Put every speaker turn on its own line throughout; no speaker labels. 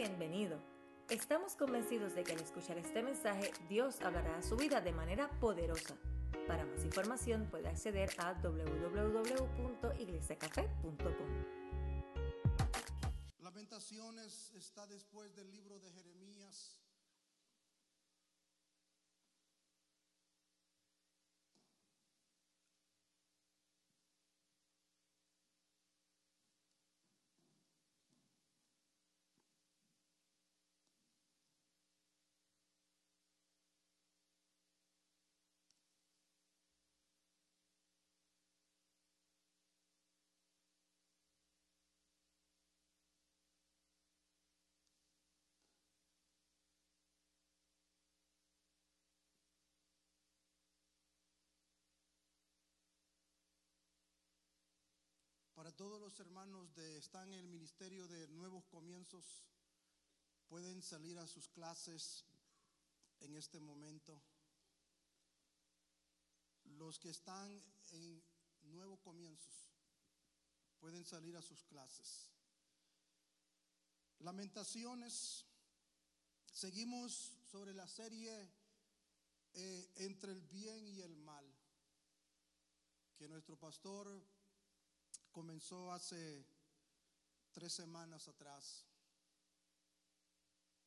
bienvenido. Estamos convencidos de que al escuchar este mensaje, Dios hablará a su vida de manera poderosa. Para más información puede acceder a www.iglesiacafé.com.
Lamentaciones está después del libro de Jeremías. Para todos los hermanos de están en el ministerio de nuevos comienzos, pueden salir a sus clases en este momento. Los que están en nuevos comienzos pueden salir a sus clases. Lamentaciones. Seguimos sobre la serie eh, entre el bien y el mal que nuestro pastor comenzó hace tres semanas atrás.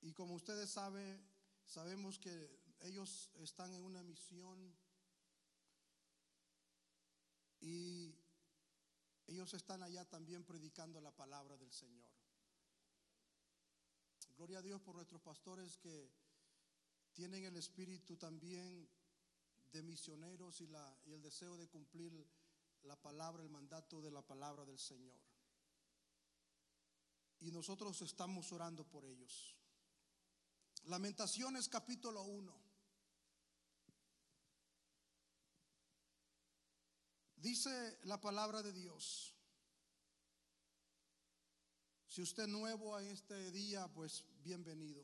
Y como ustedes saben, sabemos que ellos están en una misión y ellos están allá también predicando la palabra del Señor. Gloria a Dios por nuestros pastores que tienen el espíritu también de misioneros y, la, y el deseo de cumplir la palabra, el mandato de la palabra del Señor. Y nosotros estamos orando por ellos. Lamentaciones capítulo 1. Dice la palabra de Dios. Si usted es nuevo a este día, pues bienvenido.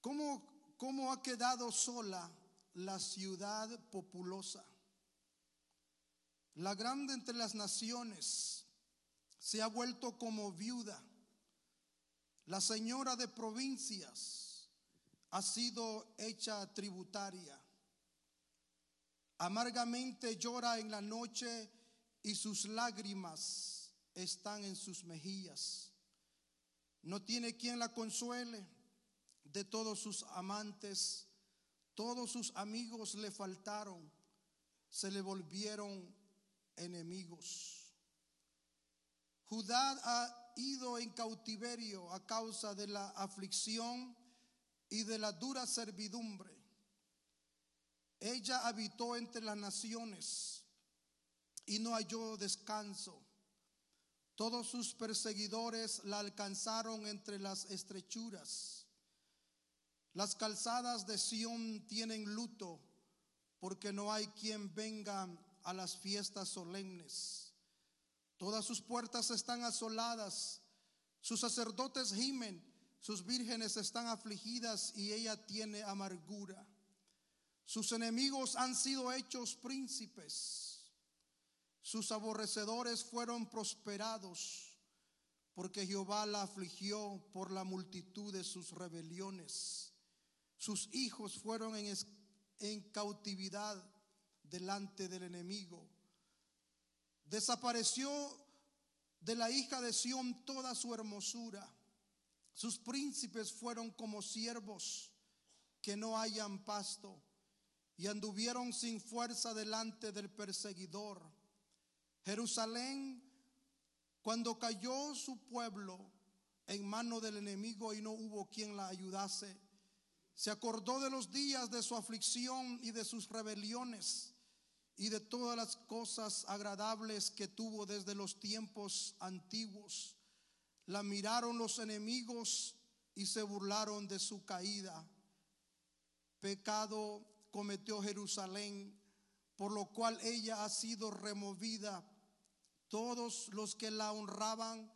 ¿Cómo, cómo ha quedado sola la ciudad populosa? La grande entre las naciones se ha vuelto como viuda. La señora de provincias ha sido hecha tributaria. Amargamente llora en la noche y sus lágrimas están en sus mejillas. No tiene quien la consuele de todos sus amantes. Todos sus amigos le faltaron, se le volvieron enemigos. Judá ha ido en cautiverio a causa de la aflicción y de la dura servidumbre. Ella habitó entre las naciones y no halló descanso. Todos sus perseguidores la alcanzaron entre las estrechuras. Las calzadas de Sión tienen luto porque no hay quien venga a las fiestas solemnes. Todas sus puertas están asoladas, sus sacerdotes gimen, sus vírgenes están afligidas y ella tiene amargura. Sus enemigos han sido hechos príncipes, sus aborrecedores fueron prosperados, porque Jehová la afligió por la multitud de sus rebeliones. Sus hijos fueron en, cautividad delante del enemigo. Desapareció de la hija de Sión toda su hermosura. Sus príncipes fueron como siervos que no hayan pasto y anduvieron sin fuerza delante del perseguidor. Jerusalén, cuando cayó su pueblo en mano del enemigo y no hubo quien la ayudase, se acordó de los días de su aflicción y de sus rebeliones y de todas las cosas agradables que tuvo desde los tiempos antiguos. La miraron los enemigos y se burlaron de su caída. Pecado cometió Jerusalén, por lo cual ella ha sido removida. Todos los que la honraban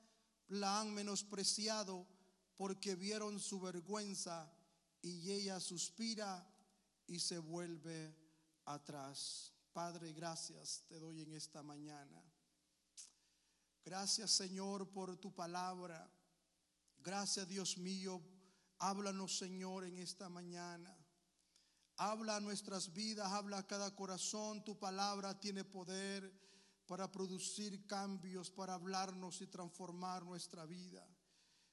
la han menospreciado porque vieron su vergüenza y ella suspira y se vuelve atrás. Padre, gracias te doy en esta mañana. Gracias Señor por tu palabra. Gracias Dios mío. Háblanos Señor en esta mañana. Habla a nuestras vidas, habla a cada corazón. Tu palabra tiene poder para producir cambios, para hablarnos y transformar nuestra vida.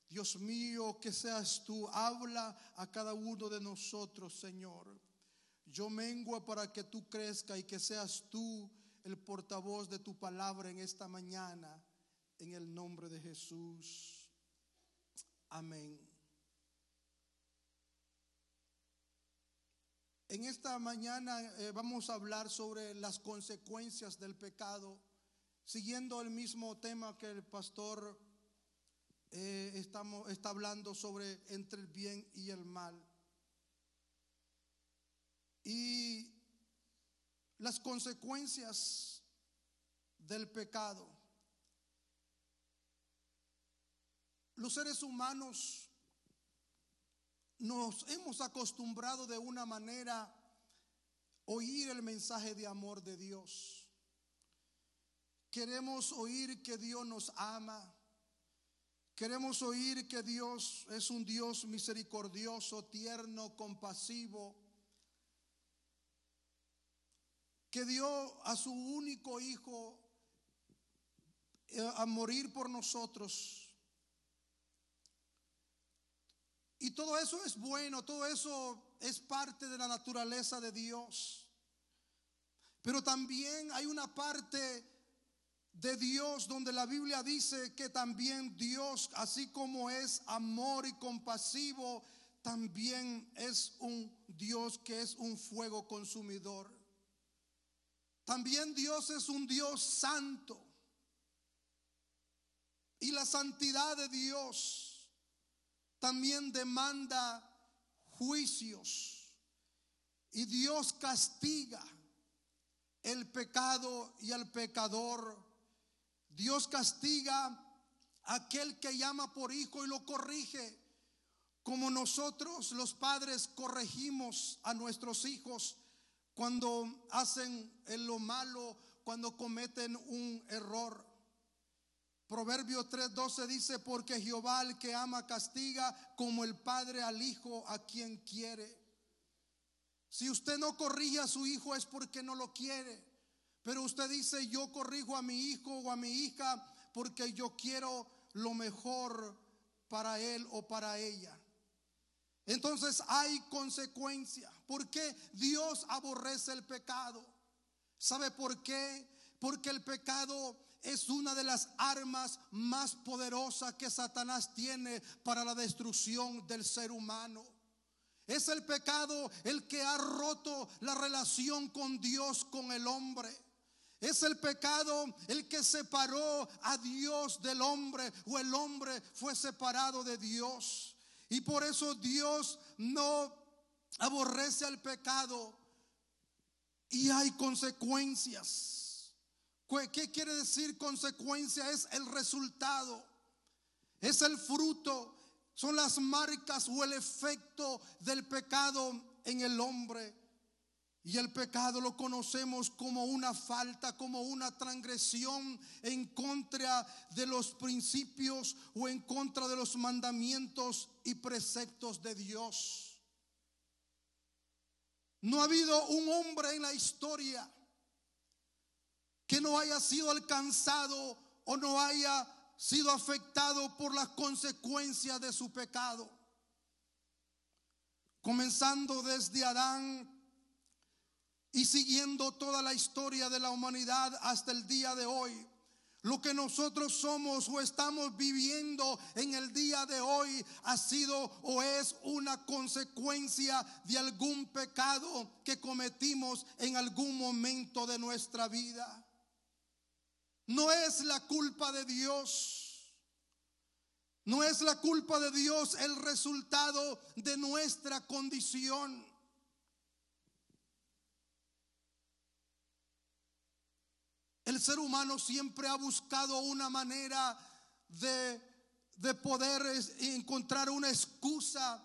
Dios mío, que seas tú, habla a cada uno de nosotros, Señor. Yo mengo para que tú crezca y que seas tú el portavoz de tu palabra en esta mañana, en el nombre de Jesús. Amén. En esta mañana eh, vamos a hablar sobre las consecuencias del pecado, siguiendo el mismo tema que el pastor estamos, está hablando sobre entre el bien y el mal. Y las consecuencias del pecado. Los seres humanos nos hemos acostumbrado de una manera oír el mensaje de amor de Dios. Queremos oír que Dios nos ama. Queremos oír que Dios es un Dios misericordioso, tierno, compasivo, que dio a su único hijo eh, a morir por nosotros Y todo eso es bueno, todo eso es parte de la naturaleza de Dios. Pero también hay una parte de Dios donde la Biblia dice que también Dios, así como es amor y compasivo, también es un Dios que es un fuego consumidor. También Dios es un Dios santo. Y la santidad de Dios también demanda juicios y Dios castiga el pecado y al pecador. Dios castiga a aquel que llama por hijo y lo corrige, como nosotros los padres corregimos a nuestros hijos cuando hacen lo malo, cuando cometen un error. Proverbio 3:12 dice, porque Jehová al que ama castiga como el padre al hijo a quien quiere. Si usted no corrige a su hijo es porque no lo quiere. Pero usted dice, yo corrijo a mi hijo o a mi hija porque yo quiero lo mejor para él o para ella. Entonces hay consecuencia. ¿Por qué Dios aborrece el pecado? ¿Sabe por qué? Porque el pecado es una de las armas más poderosas que Satanás tiene para la destrucción del ser humano. Es el pecado el que ha roto la relación con Dios, con el hombre. Es el pecado el que separó a Dios del hombre o el hombre fue separado de Dios. Y por eso Dios no aborrece al pecado y hay consecuencias. ¿Qué quiere decir consecuencia? Es el resultado, es el fruto, son las marcas o el efecto del pecado en el hombre. Y el pecado lo conocemos como una falta, como una transgresión en contra de los principios o en contra de los mandamientos y preceptos de Dios. No ha habido un hombre en la historia que no haya sido alcanzado o no haya sido afectado por las consecuencias de su pecado. Comenzando desde Adán y siguiendo toda la historia de la humanidad hasta el día de hoy. Lo que nosotros somos o estamos viviendo en el día de hoy ha sido o es una consecuencia de algún pecado que cometimos en algún momento de nuestra vida. No es la culpa de Dios. No es la culpa de Dios el resultado de nuestra condición. El ser humano siempre ha buscado una manera de, de poder encontrar una excusa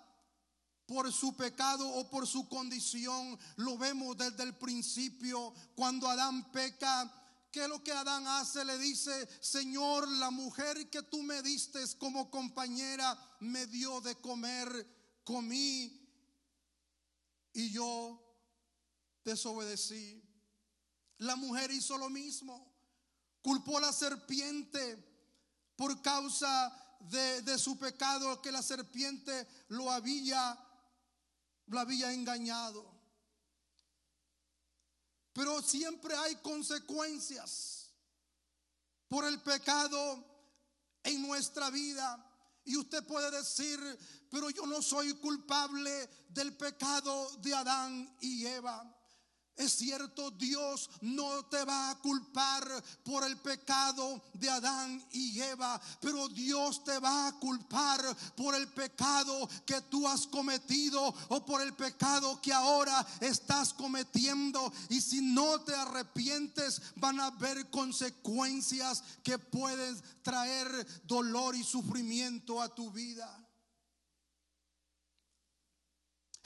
por su pecado o por su condición. Lo vemos desde el principio, cuando Adán peca, ¿Qué es lo que Adán hace? Le dice, Señor, la mujer que tú me diste como compañera me dio de comer, comí y yo desobedecí. La mujer hizo lo mismo, culpó a la serpiente por causa de, de, su pecado, que la serpiente lo había, lo había engañado. Pero siempre hay consecuencias por el pecado en nuestra vida. Y usted puede decir, pero yo no soy culpable del pecado de Adán y Eva. Es cierto, Dios no te va a culpar por el pecado de Adán y Eva, pero Dios te va a culpar por el pecado que tú has cometido o por el pecado que ahora estás cometiendo. Y si no te arrepientes, van a haber consecuencias que pueden traer dolor y sufrimiento a tu vida.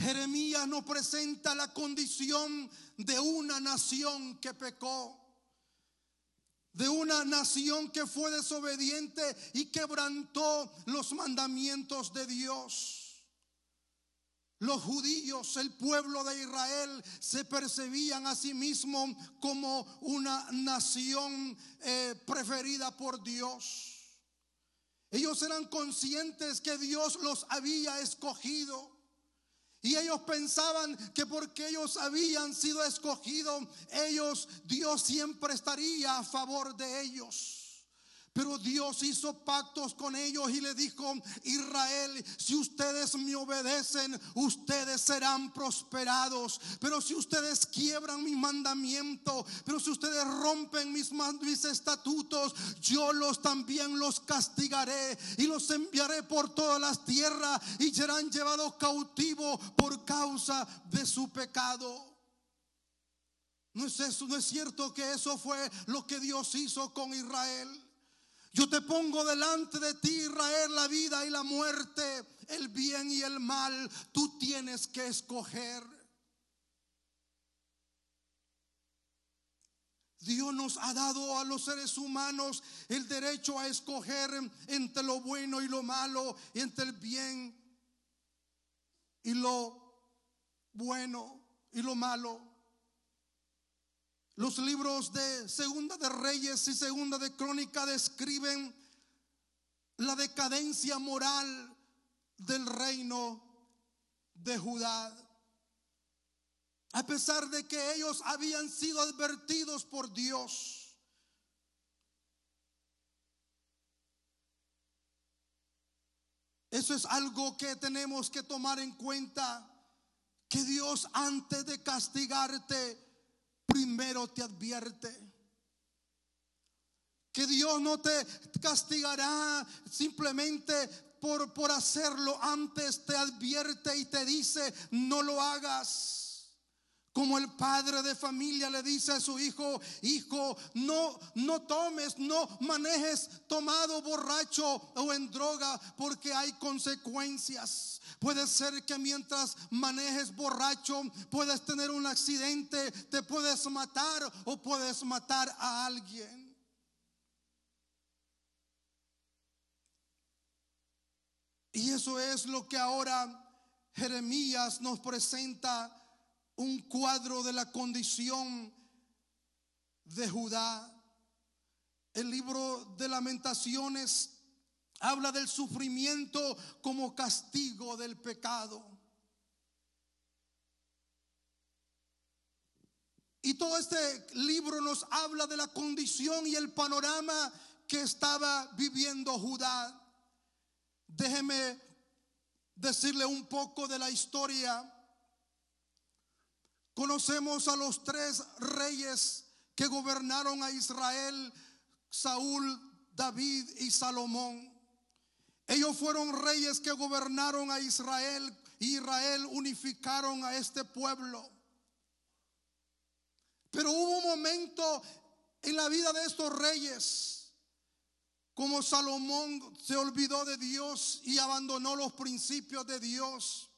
Jeremías nos presenta la condición de una nación que pecó, de una nación que fue desobediente y quebrantó los mandamientos de Dios. Los judíos, el pueblo de Israel, se percibían a sí mismos como una nación eh, preferida por Dios. Ellos eran conscientes que Dios los había escogido. Y ellos pensaban que porque ellos habían sido escogidos, ellos, Dios siempre estaría a favor de ellos. Pero Dios hizo pactos con ellos y le dijo, Israel, si ustedes me obedecen, ustedes serán prosperados. Pero si ustedes quiebran mi mandamiento, pero si ustedes rompen mis, mis estatutos, yo los también los castigaré y los enviaré por todas las tierras y serán llevados cautivos por causa de su pecado. No es eso, no es cierto que eso fue lo que Dios hizo con Israel. Yo te pongo delante de ti, Israel, la vida y la muerte, el bien y el mal. Tú tienes que escoger. Dios nos ha dado a los seres humanos el derecho a escoger entre lo bueno y lo malo, entre el bien y lo bueno y lo malo. Los libros de Segunda de Reyes y Segunda de Crónica describen la decadencia moral del reino de Judá. A pesar de que ellos habían sido advertidos por Dios. Eso es algo que tenemos que tomar en cuenta. Que Dios antes de castigarte primero te advierte. Que Dios no te castigará simplemente por, por hacerlo. Antes te advierte y te dice, no lo hagas. Como el padre de familia le dice a su hijo, hijo, no, no tomes, no manejes tomado borracho o en droga porque hay consecuencias. Puede ser que mientras manejes borracho puedes tener un accidente, te puedes matar o puedes matar a alguien. Y eso es lo que ahora Jeremías nos presenta un cuadro de la condición de Judá. El libro de lamentaciones Habla del sufrimiento como castigo del pecado. Y todo este libro nos habla de la condición y el panorama que estaba viviendo Judá. Déjeme decirle un poco de la historia. Conocemos a los tres reyes que gobernaron a Israel, Saúl, David y Salomón. Ellos fueron reyes que gobernaron a Israel. Israel unificaron a este pueblo. Pero hubo un momento en la vida de estos reyes, como Salomón se olvidó de Dios y abandonó los principios de Dios.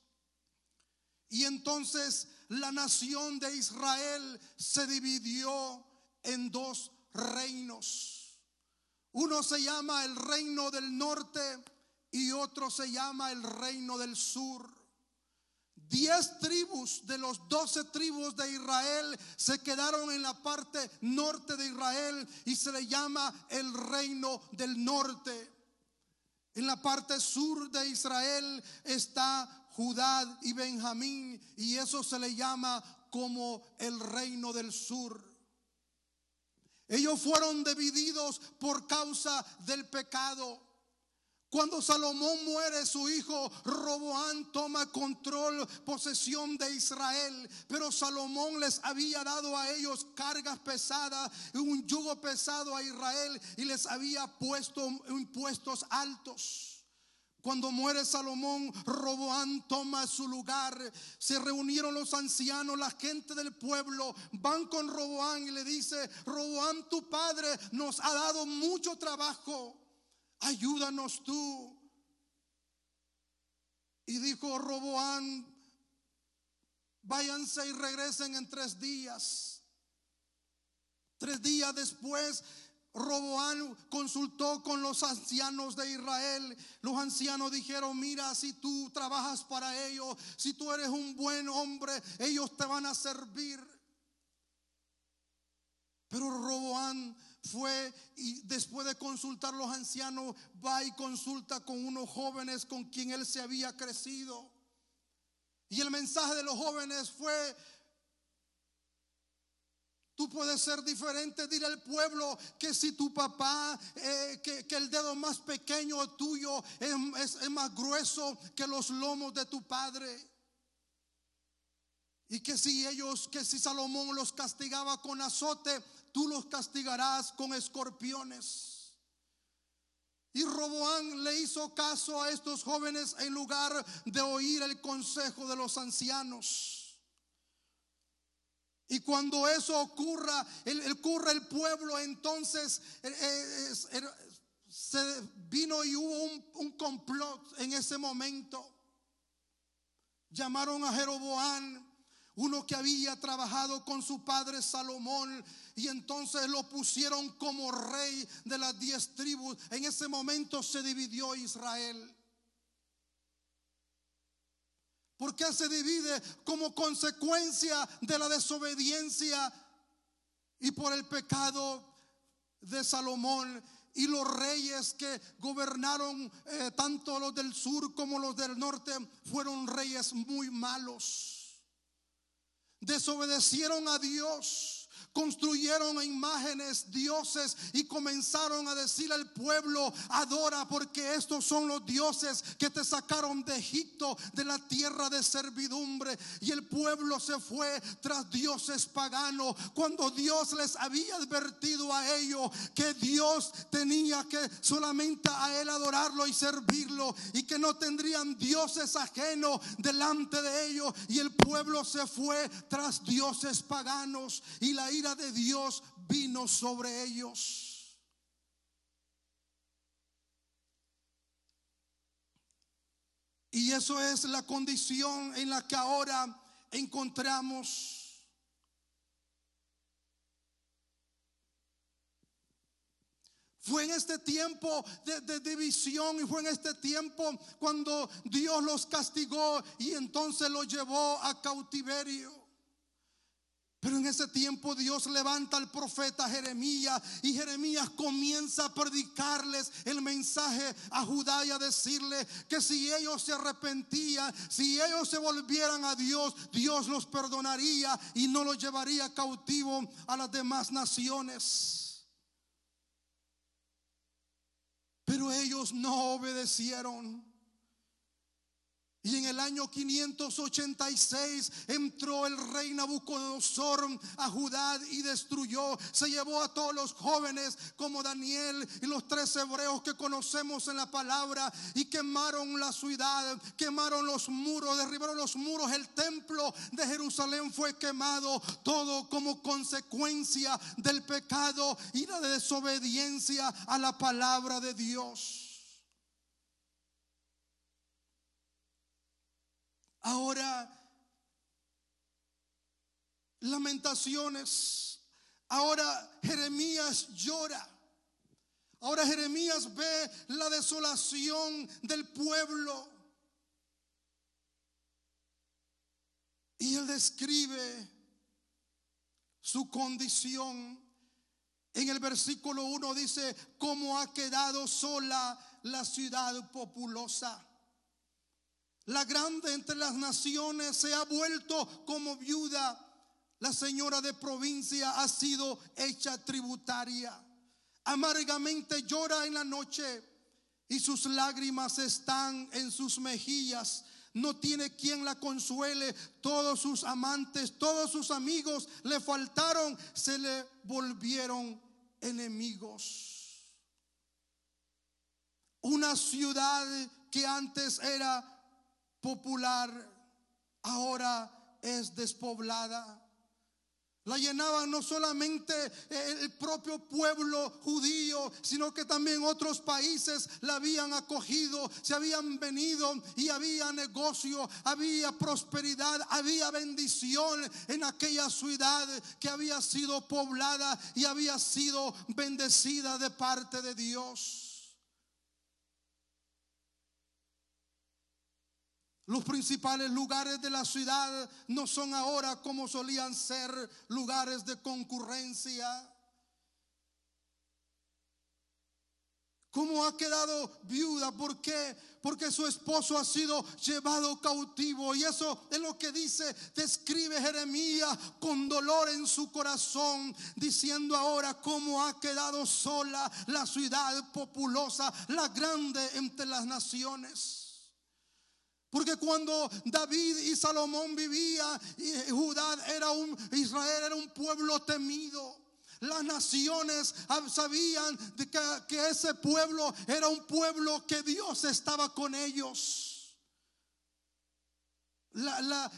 Y entonces la nación de Israel se dividió en dos reinos. Uno se llama el reino del norte y otro se llama el reino del sur. Diez tribus de los doce tribus de Israel se quedaron en la parte norte de Israel y se le llama el reino del norte. En la parte sur de Israel está Judá y Benjamín y eso se le llama como el reino del sur. Ellos fueron divididos por causa del pecado. Cuando Salomón muere, su hijo Roboán toma control, posesión de Israel. Pero Salomón les había dado a ellos cargas pesadas, un yugo pesado a Israel y les había puesto impuestos altos. Cuando muere Salomón, Roboán toma su lugar. Se reunieron los ancianos, la gente del pueblo, van con Roboán y le dice, Roboán tu padre nos ha dado mucho trabajo ayúdanos tú. Y dijo Roboán, váyanse y regresen en tres días. Tres días después, Roboán consultó con los ancianos de Israel. Los ancianos dijeron, mira, si tú trabajas para ellos, si tú eres un buen hombre, ellos te van a servir. Pero Roboán fue y después de consultar los ancianos, va y consulta con unos jóvenes con quien él se había crecido. Y el mensaje de los jóvenes fue, Tú puedes ser diferente, dile al pueblo que si tu papá, eh, que, el dedo más pequeño tuyo es, es, más grueso que los lomos de tu padre. Y que si ellos, que si Salomón los castigaba con azote, tú los castigarás con escorpiones. Y Roboán le hizo caso a estos jóvenes en lugar de oír el consejo de los ancianos. Y cuando eso ocurra, el, ocurre el pueblo, entonces eh, eh, se vino y hubo un, un complot en ese momento. Llamaron a Jeroboán uno que había trabajado con su padre Salomón y entonces lo pusieron como rey de las diez tribus. En ese momento se dividió Israel. ¿Por qué se divide? Como consecuencia de la desobediencia y por el pecado de Salomón. Y los reyes que gobernaron, eh, tanto los del sur como los del norte, fueron reyes muy malos desobedecieron a Dios construyeron imágenes, dioses y comenzaron a decir al pueblo, adora porque estos son los dioses que te sacaron de Egipto, de la tierra de servidumbre. Y el pueblo se fue tras dioses paganos cuando Dios les había advertido a ellos que Dios tenía que solamente a él adorarlo y servirlo y que no tendrían dioses ajenos delante de ellos. Y el pueblo se fue tras dioses paganos y la de Dios vino sobre ellos. Y eso es la condición en la que ahora encontramos. Fue en este tiempo de, de, división y fue en este tiempo cuando Dios los castigó y entonces los llevó a cautiverio. Pero en ese tiempo Dios levanta al profeta Jeremías y Jeremías comienza a predicarles el mensaje a Judá y a decirle que si ellos se arrepentían, si ellos se volvieran a Dios, Dios los perdonaría y no los llevaría cautivo a las demás naciones. Pero ellos no obedecieron. Y en el año 586 entró el rey Nabucodonosor a Judá y destruyó, se llevó a todos los jóvenes como Daniel y los tres hebreos que conocemos en la palabra y quemaron la ciudad, quemaron los muros, derribaron los muros, el templo de Jerusalén fue quemado, todo como consecuencia del pecado y la desobediencia a la palabra de Dios. Ahora, lamentaciones Ahora Jeremías llora. Ahora Jeremías ve la desolación del pueblo. Y él describe su condición. En el versículo 1 dice, cómo ha quedado sola la ciudad populosa. La grande entre las naciones se ha vuelto como viuda. La señora de provincia ha sido hecha tributaria. Amargamente llora en la noche y sus lágrimas están en sus mejillas. No tiene quien la consuele. Todos sus amantes, todos sus amigos le faltaron, se le volvieron enemigos. Una ciudad que antes era popular, ahora es despoblada. La llenaban no solamente el propio pueblo judío, sino que también otros países la habían acogido, se habían venido y había negocio, había prosperidad, había bendición en aquella ciudad que había sido poblada y había sido bendecida de parte de Dios. Los principales lugares de la ciudad no son ahora como solían ser lugares de concurrencia. ¿Cómo ha quedado viuda? ¿Por qué? Porque su esposo ha sido llevado cautivo. Y eso es lo que dice, describe Jeremías con dolor en su corazón, diciendo ahora cómo ha quedado sola la ciudad populosa, la grande entre las naciones. Porque cuando David y Salomón vivían, Judá era un, Israel era un pueblo temido. Las naciones sabían que, que ese pueblo era un pueblo que Dios estaba con ellos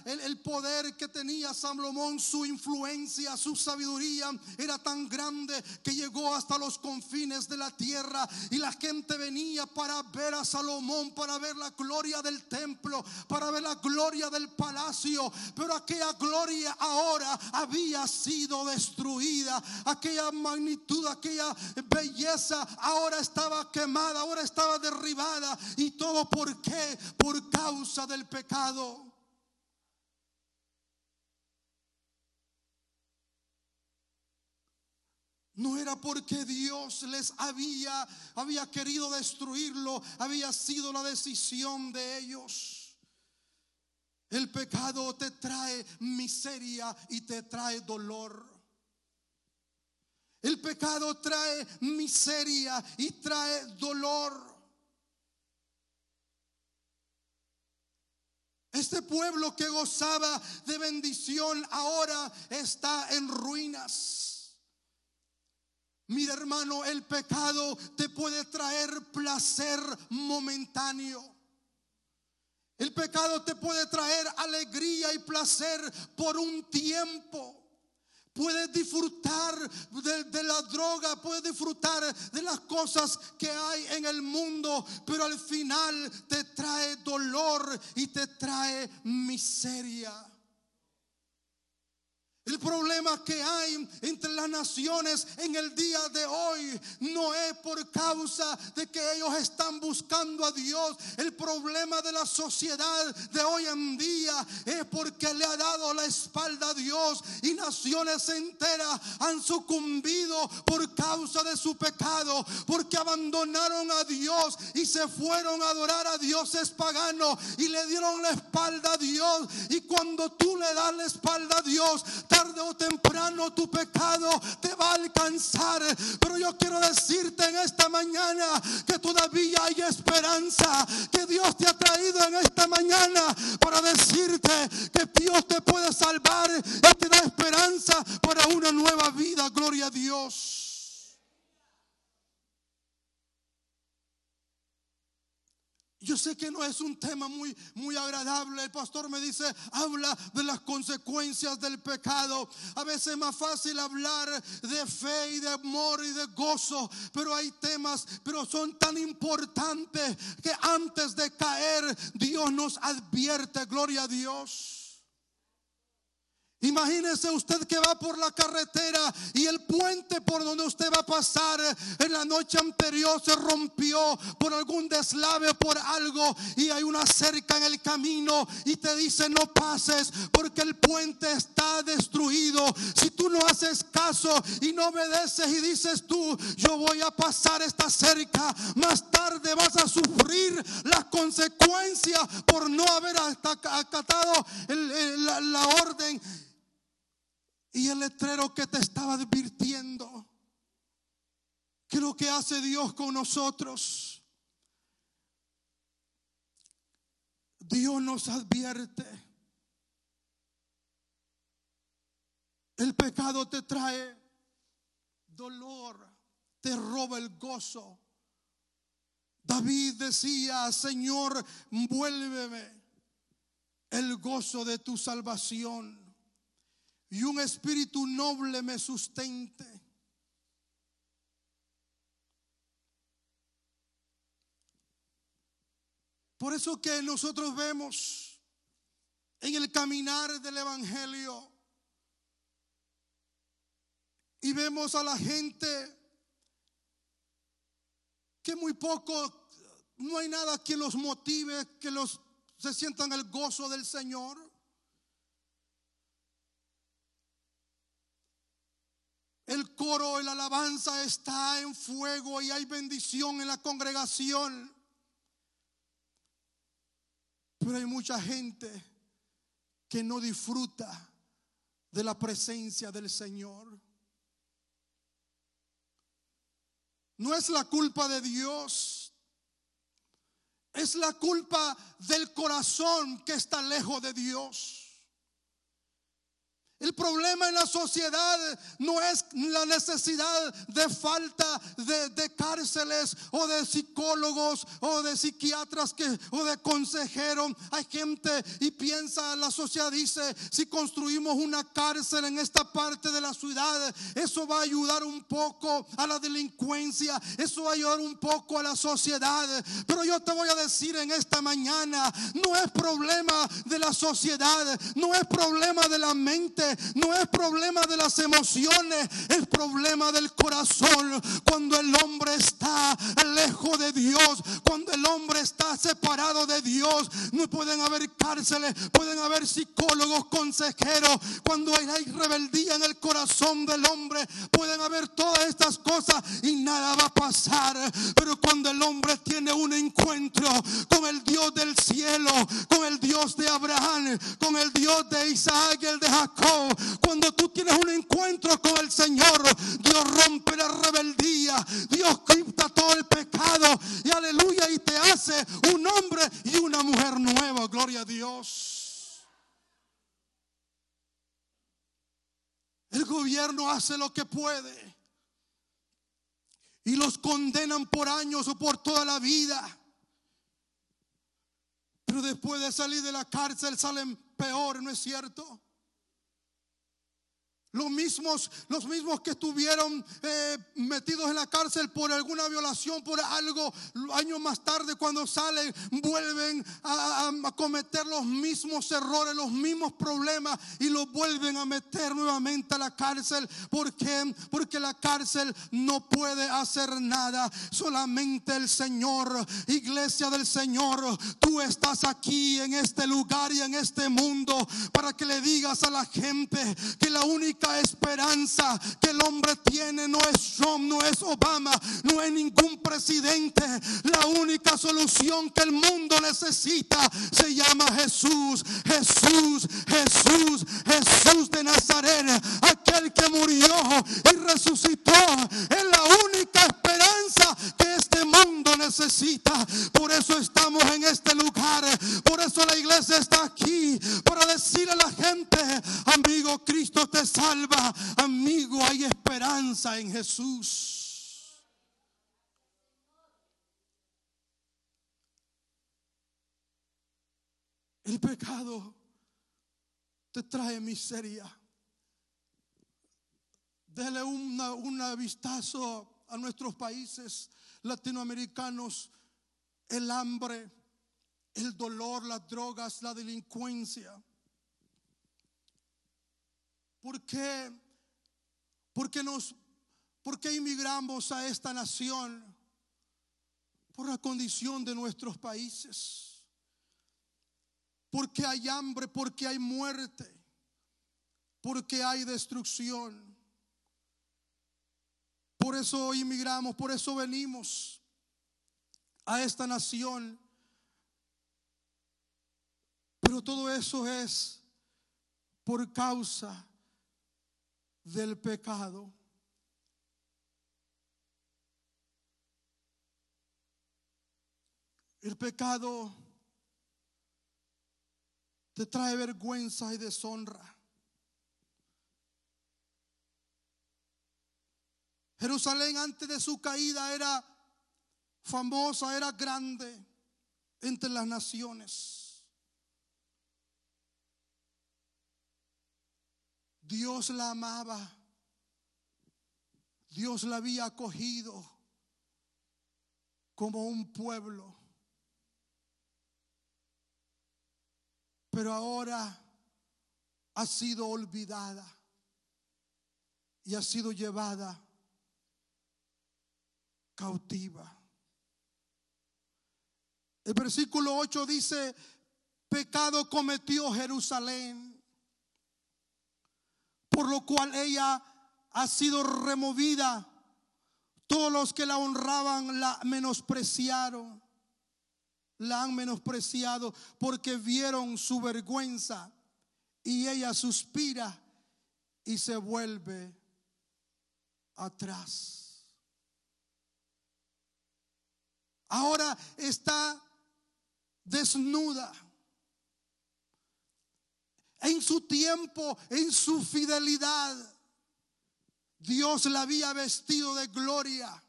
el, poder que tenía Salomón, su influencia, su sabiduría era tan grande que llegó hasta los confines de la tierra y la gente venía para ver a Salomón, para ver la gloria del templo, para ver la gloria del palacio, pero aquella gloria ahora había sido destruida, aquella magnitud, aquella belleza ahora estaba quemada, ahora estaba derribada y todo por qué? Por causa del pecado. No era porque Dios les había, había querido destruirlo, había sido la decisión de ellos. El pecado te trae miseria y te trae dolor. El pecado trae miseria y trae dolor. Este pueblo que gozaba de bendición ahora está en ruinas. Mira hermano, el pecado te puede traer placer momentáneo. El pecado te puede traer alegría y placer por un tiempo. Puedes disfrutar de, la droga, puedes disfrutar de las cosas que hay en el mundo, pero al final te trae dolor y te trae miseria. El problema que hay entre las naciones en el día de hoy no es por causa de que ellos están buscando a Dios. El problema de la sociedad de hoy en día es porque le ha dado la espalda a Dios y naciones enteras han sucumbido por causa de su pecado, porque abandonaron a Dios y se fueron a adorar a dioses paganos y le dieron la espalda a Dios. Y cuando tú le das la espalda a Dios, tarde o temprano tu pecado te va a alcanzar. Pero yo quiero decirte en esta mañana que todavía hay esperanza, que Dios te ha traído en esta mañana para decirte que Dios te puede salvar y te da esperanza para una nueva vida. Gloria a Dios. Yo sé que no es un tema muy, muy agradable. El pastor me dice, habla de las consecuencias del pecado. A veces es más fácil hablar de fe y de amor y de gozo, pero hay temas, pero son tan importantes que antes de caer Dios nos advierte, gloria a Dios. Imagínese usted que va por la carretera y el puente por donde usted va a pasar en la noche anterior se rompió por algún deslave o por algo y hay una cerca en el camino y te dice no pases porque el puente está destruido. Si tú no haces caso y no obedeces y dices tú, yo voy a pasar esta cerca, más tarde vas a sufrir las consecuencias por no haber acatado la orden y el letrero que te estaba advirtiendo. ¿Qué es lo que hace Dios con nosotros? Dios nos advierte. El pecado te trae dolor, te roba el gozo. David decía, Señor, vuélveme el gozo de tu salvación y un espíritu noble me sustente. Por eso que nosotros vemos en el caminar del Evangelio y vemos a la gente que muy poco, no hay nada que los motive, que los se sientan el gozo del Señor. El coro, la alabanza está en fuego y hay bendición en la congregación. Pero hay mucha gente que no disfruta de la presencia del Señor. No es la culpa de Dios. Es la culpa del corazón que está lejos de Dios. El problema en la sociedad no es la necesidad de falta de, cárceles o de psicólogos o de psiquiatras que, o de consejeros. Hay gente y piensa, la sociedad dice, si construimos una cárcel en esta parte de la ciudad, eso va a ayudar un poco a la delincuencia, eso va a ayudar un poco a la sociedad. Pero yo te voy a decir en esta mañana, no es problema de la sociedad, no es problema de la mente no es problema de las emociones, es problema del corazón. Cuando el hombre está lejos de Dios, cuando el hombre está separado de Dios, no pueden haber cárceles, pueden haber psicólogos, consejeros. Cuando hay rebeldía en el corazón del hombre, pueden haber todas estas cosas y nada va a pasar. Pero cuando el hombre tiene un encuentro con el Dios del cielo, con el Dios de Abraham, con el Dios de Isaac el de Jacob, cuando tú tienes un encuentro con el Señor, Dios rompe la rebeldía, Dios quita todo el pecado y aleluya y te hace un hombre y una mujer nueva, gloria a Dios. El gobierno hace lo que puede y los condenan por años o por toda la vida. Pero después de salir de la cárcel salen peor, ¿no es cierto? Los mismos, los mismos que estuvieron eh, metidos en la cárcel por alguna violación, por algo, años más tarde cuando salen, vuelven a, cometer los mismos errores, los mismos problemas y los vuelven a meter nuevamente a la cárcel. ¿Por qué? Porque la cárcel no puede hacer nada. Solamente el Señor, iglesia del Señor, tú estás aquí en este lugar y en este mundo para que le digas a la gente que la única esperanza que el hombre tiene no es Trump, no es Obama, no es ningún presidente. La única solución que el mundo necesita se llama Jesús, Jesús, Jesús, Jesús de Nazaret, aquel que murió y resucitó. Es la única esperanza que este mundo necesita. Por eso estamos en este lugar. Por eso la iglesia está aquí. Para decirle a la gente, amigo, Cristo te salva amigo, hay esperanza en Jesús. El pecado te trae miseria. Dele una, una vistazo a nuestros países latinoamericanos, el hambre, el dolor, las drogas, la delincuencia. ¿Por qué? Porque nos, ¿Por qué inmigramos a esta nación? Por la condición de nuestros países. Porque hay hambre, porque hay muerte, porque hay destrucción. Por eso inmigramos, por eso venimos a esta nación. Pero todo eso es por causa del pecado. El pecado te trae vergüenza y deshonra. Jerusalén antes de su caída era famosa, era grande entre las naciones. Dios la amaba. Dios la había acogido como un pueblo. Pero ahora ha sido olvidada y ha sido llevada cautiva. El versículo 8 dice, pecado cometió Jerusalén, por lo cual ella ha sido removida. Todos los que la honraban la menospreciaron, la han menospreciado porque vieron su vergüenza y ella suspira y se vuelve atrás. Ahora está desnuda. En su tiempo, en su fidelidad, Dios la había vestido de gloria.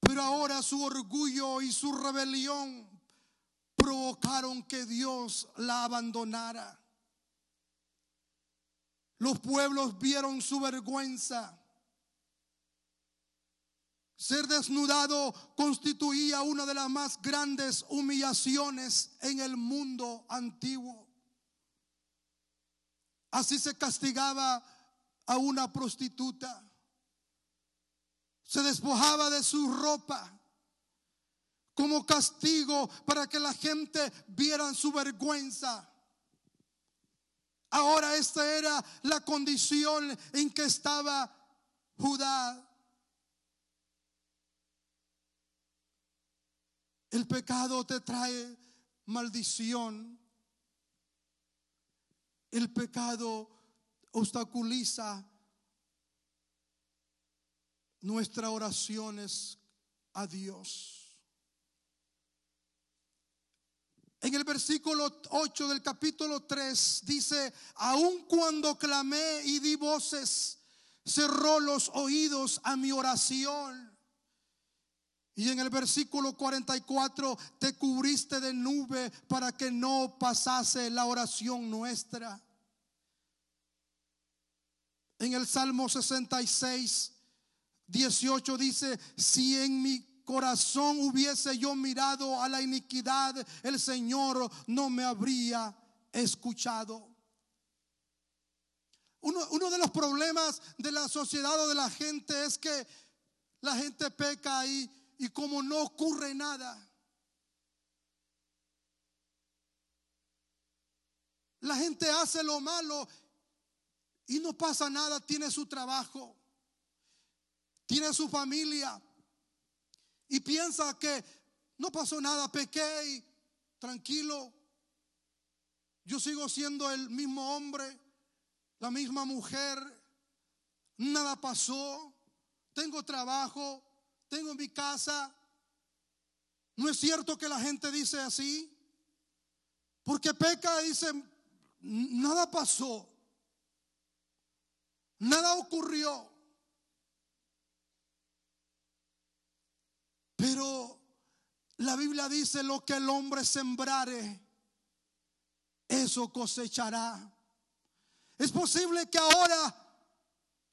Pero ahora su orgullo y su rebelión provocaron que Dios la abandonara. Los pueblos vieron su vergüenza ser desnudado constituía una de las más grandes humillaciones en el mundo antiguo. Así se castigaba a una prostituta. Se despojaba de su ropa como castigo para que la gente viera su vergüenza. Ahora esta era la condición en que estaba Judá. El pecado te trae maldición. El pecado obstaculiza nuestras oraciones a Dios. En el versículo 8 del capítulo 3 dice, aun cuando clamé y di voces, cerró los oídos a mi oración. Y en el versículo 44, te cubriste de nube para que no pasase la oración nuestra. En el Salmo 66, 18 dice, si en mi corazón hubiese yo mirado a la iniquidad, el Señor no me habría escuchado. Uno, uno, de los problemas de la sociedad o de la gente es que la gente peca y y como no ocurre nada. La gente hace lo malo y no pasa nada, tiene su trabajo, tiene su familia y piensa que no pasó nada, pequé y tranquilo. Yo sigo siendo el mismo hombre, la misma mujer, nada pasó, tengo trabajo, tengo mi casa. No es cierto que la gente dice así. Porque peca y dice, nada pasó. Nada ocurrió. Pero la Biblia dice lo que el hombre sembrare, eso cosechará. Es posible que ahora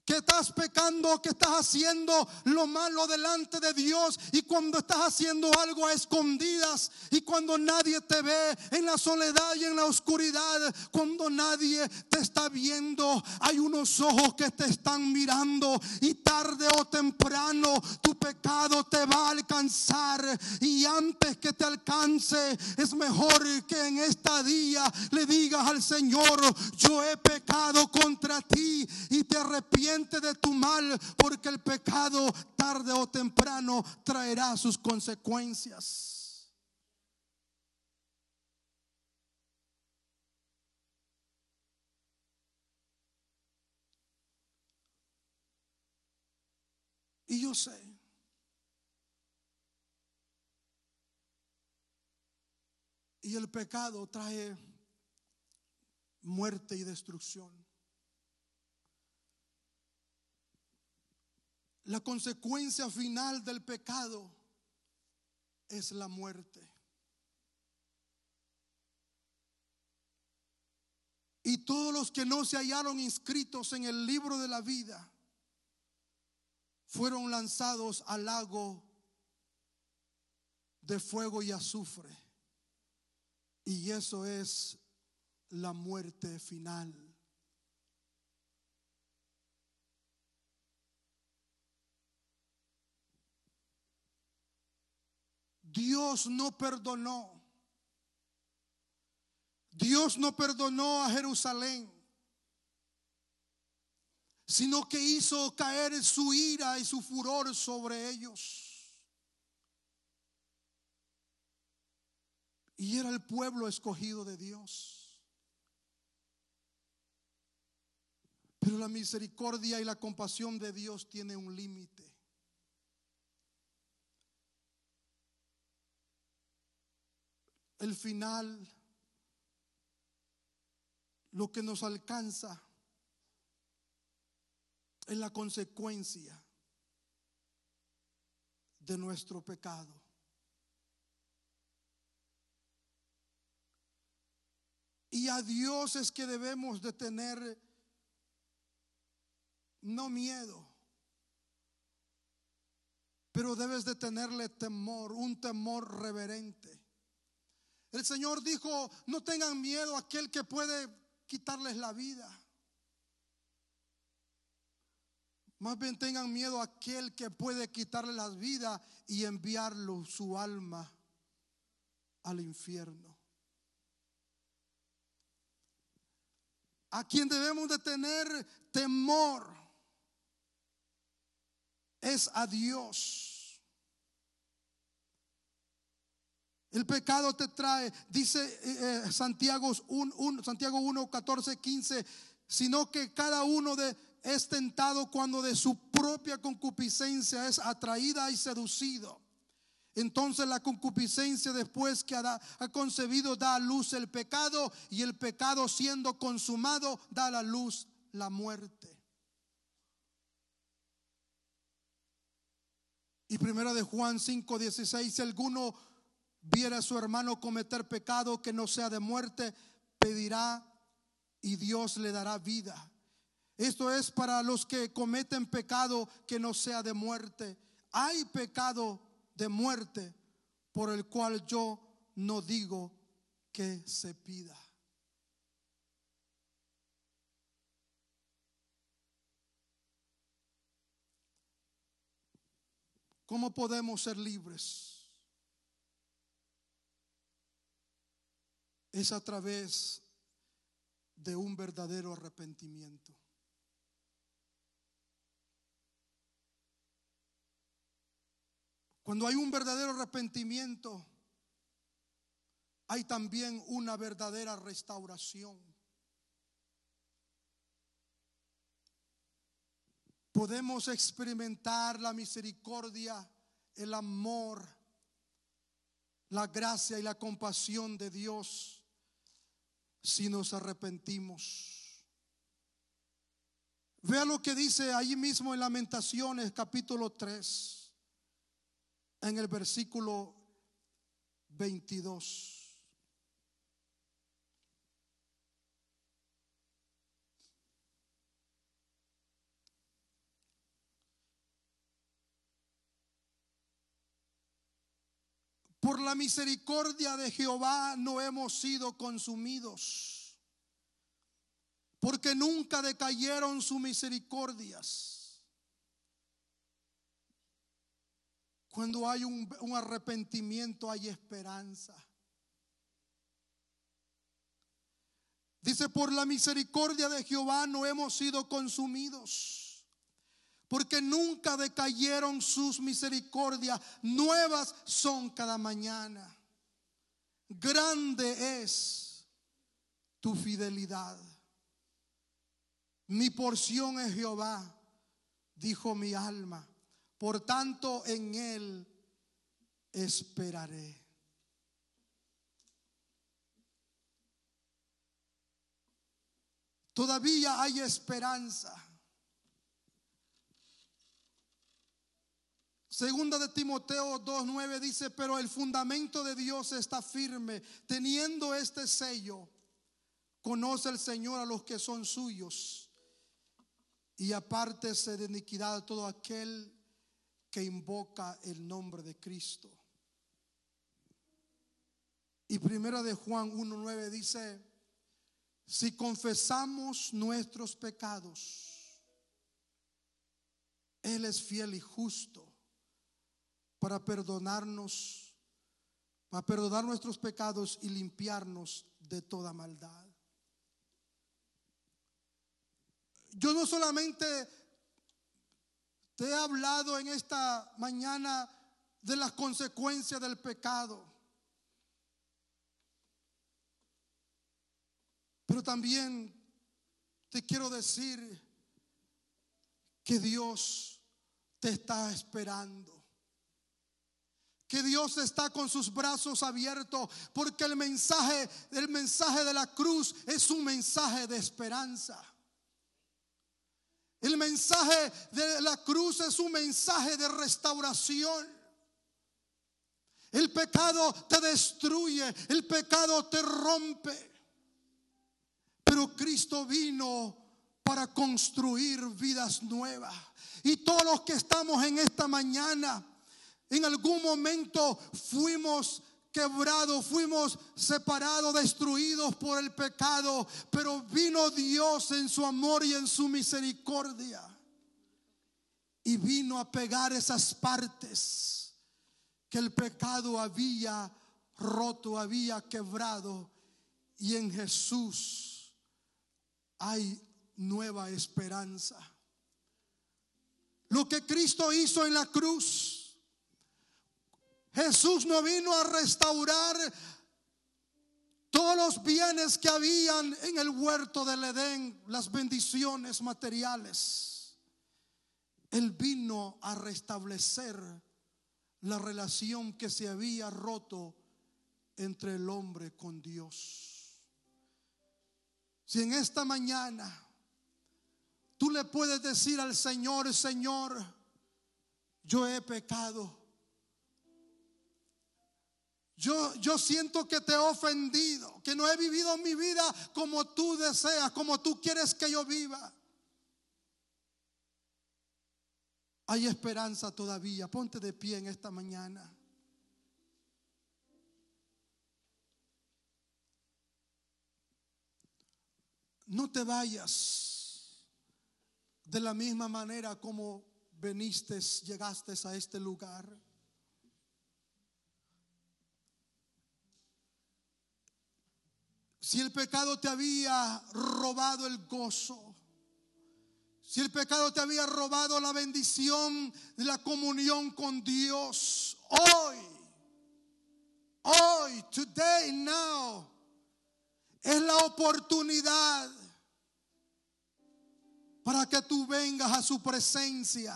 que estás pecando, que estás haciendo lo malo delante de Dios y cuando estás haciendo algo a escondidas y cuando nadie te ve en la soledad y en la oscuridad, cuando nadie te está viendo, hay unos ojos que te están mirando y tarde o temprano tu pecado te va a alcanzar. Y antes que te alcance es mejor que en esta día le digas al Señor, yo he pecado contra ti y te arrepiento de tu mal, porque el pecado tarde o temprano traerá sus consecuencias. Y yo sé Y el pecado trae muerte y destrucción. La consecuencia final del pecado es la muerte. Y todos los que no se hallaron inscritos en el libro de la vida fueron lanzados al lago de fuego y azufre. Y eso es la muerte final. Dios no perdonó. Dios no perdonó a Jerusalén, sino que hizo caer su ira y su furor sobre ellos. Y era el pueblo escogido de Dios. Pero la misericordia y la compasión de Dios tiene un límite. El final, lo que nos alcanza es la consecuencia de nuestro pecado. Y a Dios es que debemos de tener no miedo, pero debes de tenerle temor, un temor reverente. El Señor dijo, no tengan miedo a aquel que puede quitarles la vida. Más bien tengan miedo a aquel que puede quitarles la vida y enviarlo su alma al infierno. A quien debemos de tener temor es a Dios. El pecado te trae, dice eh, eh, Santiago 1, Santiago 1, 14, 15, sino que cada uno de, es tentado cuando de su propia concupiscencia es atraída y seducido. Entonces la concupiscencia después que ha, ha concebido da a luz el pecado y el pecado siendo consumado da a la luz la muerte. Y primera de Juan 5, 16, si alguno viera a su hermano cometer pecado que no sea de muerte, pedirá y Dios le dará vida. Esto es para los que cometen pecado que no sea de muerte. Hay pecado de muerte por el cual yo no digo que se pida. ¿Cómo podemos ser libres? Es a través de un verdadero arrepentimiento. Cuando hay un verdadero arrepentimiento, hay también una verdadera restauración. Podemos experimentar la misericordia, el amor, la gracia y la compasión de Dios si nos arrepentimos. Vea lo que dice ahí mismo en Lamentaciones capítulo 3, en el versículo 22. Por la misericordia de Jehová no hemos sido consumidos, porque nunca decayeron sus misericordias. Cuando hay un, un arrepentimiento hay esperanza. Dice, por la misericordia de Jehová no hemos sido consumidos, porque nunca decayeron sus misericordias, nuevas son cada mañana. Grande es tu fidelidad. Mi porción es Jehová, dijo mi alma, por tanto en él esperaré. Todavía hay esperanza. Segunda de Timoteo 2.9 dice, pero el fundamento de Dios está firme, teniendo este sello. Conoce el Señor a los que son suyos y apártese de iniquidad todo aquel que invoca el nombre de Cristo. Y primera de Juan 1.9 dice, si confesamos nuestros pecados, Él es fiel y justo para perdonarnos, para perdonar nuestros pecados y limpiarnos de toda maldad. Yo no solamente te he hablado en esta mañana de las consecuencias del pecado. Pero también te quiero decir que Dios te está esperando. Que Dios está con sus brazos abiertos porque el mensaje, el mensaje de la cruz es un mensaje de esperanza. El mensaje de la cruz es un mensaje de restauración. El pecado te destruye, el pecado te rompe. Pero Cristo vino para construir vidas nuevas. Y todos los que estamos en esta mañana, en algún momento fuimos quebrados, fuimos separados, destruidos por el pecado, pero vino Dios en su amor y en su misericordia. Y vino a pegar esas partes que el pecado había roto, había quebrado. Y en Jesús hay nueva esperanza. Lo que Cristo hizo en la cruz, Jesús no vino a restaurar todos los bienes que habían en el huerto del Edén, las bendiciones materiales. Él vino a restablecer la relación que se había roto entre el hombre con Dios. Si en esta mañana tú le puedes decir al Señor, Señor, yo he pecado. Yo, yo siento que te he ofendido, que no he vivido mi vida como tú deseas, como tú quieres que yo viva. Hay esperanza todavía. Ponte de pie en esta mañana. no te vayas de la misma manera como veniste, llegaste a este lugar. Si el pecado te había robado el gozo, si el pecado te había robado la bendición de la comunión con Dios, hoy, hoy, today, now, es la oportunidad para que tú vengas a su presencia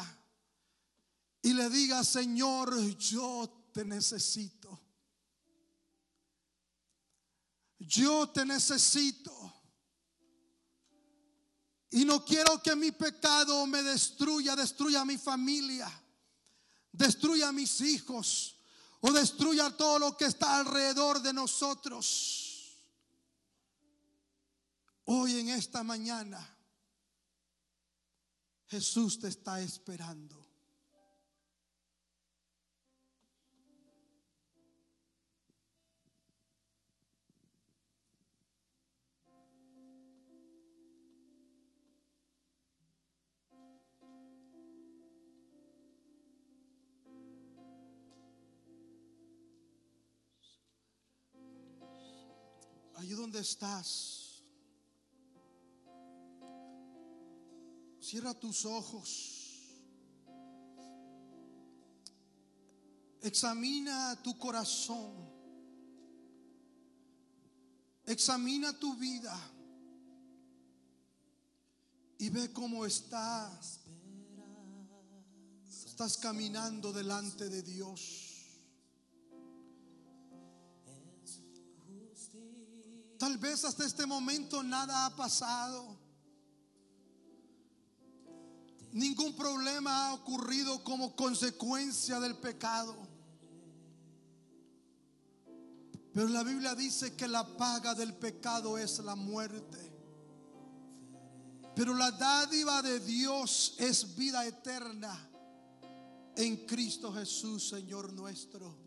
y le digas, Señor, yo te necesito. Yo te necesito. Y no quiero que mi pecado me destruya, destruya mi familia, destruya a mis hijos o destruya todo lo que está alrededor de nosotros. Hoy en esta mañana Jesús te está esperando. Donde estás. Cierra tus ojos. Examina tu corazón. Examina tu vida. Y ve cómo estás. Estás caminando delante de Dios. Tal vez hasta este momento nada ha pasado. Ningún problema ha ocurrido como consecuencia del pecado. Pero la Biblia dice que la paga del pecado es la muerte. Pero la dádiva de Dios es vida eterna en Cristo Jesús, Señor nuestro.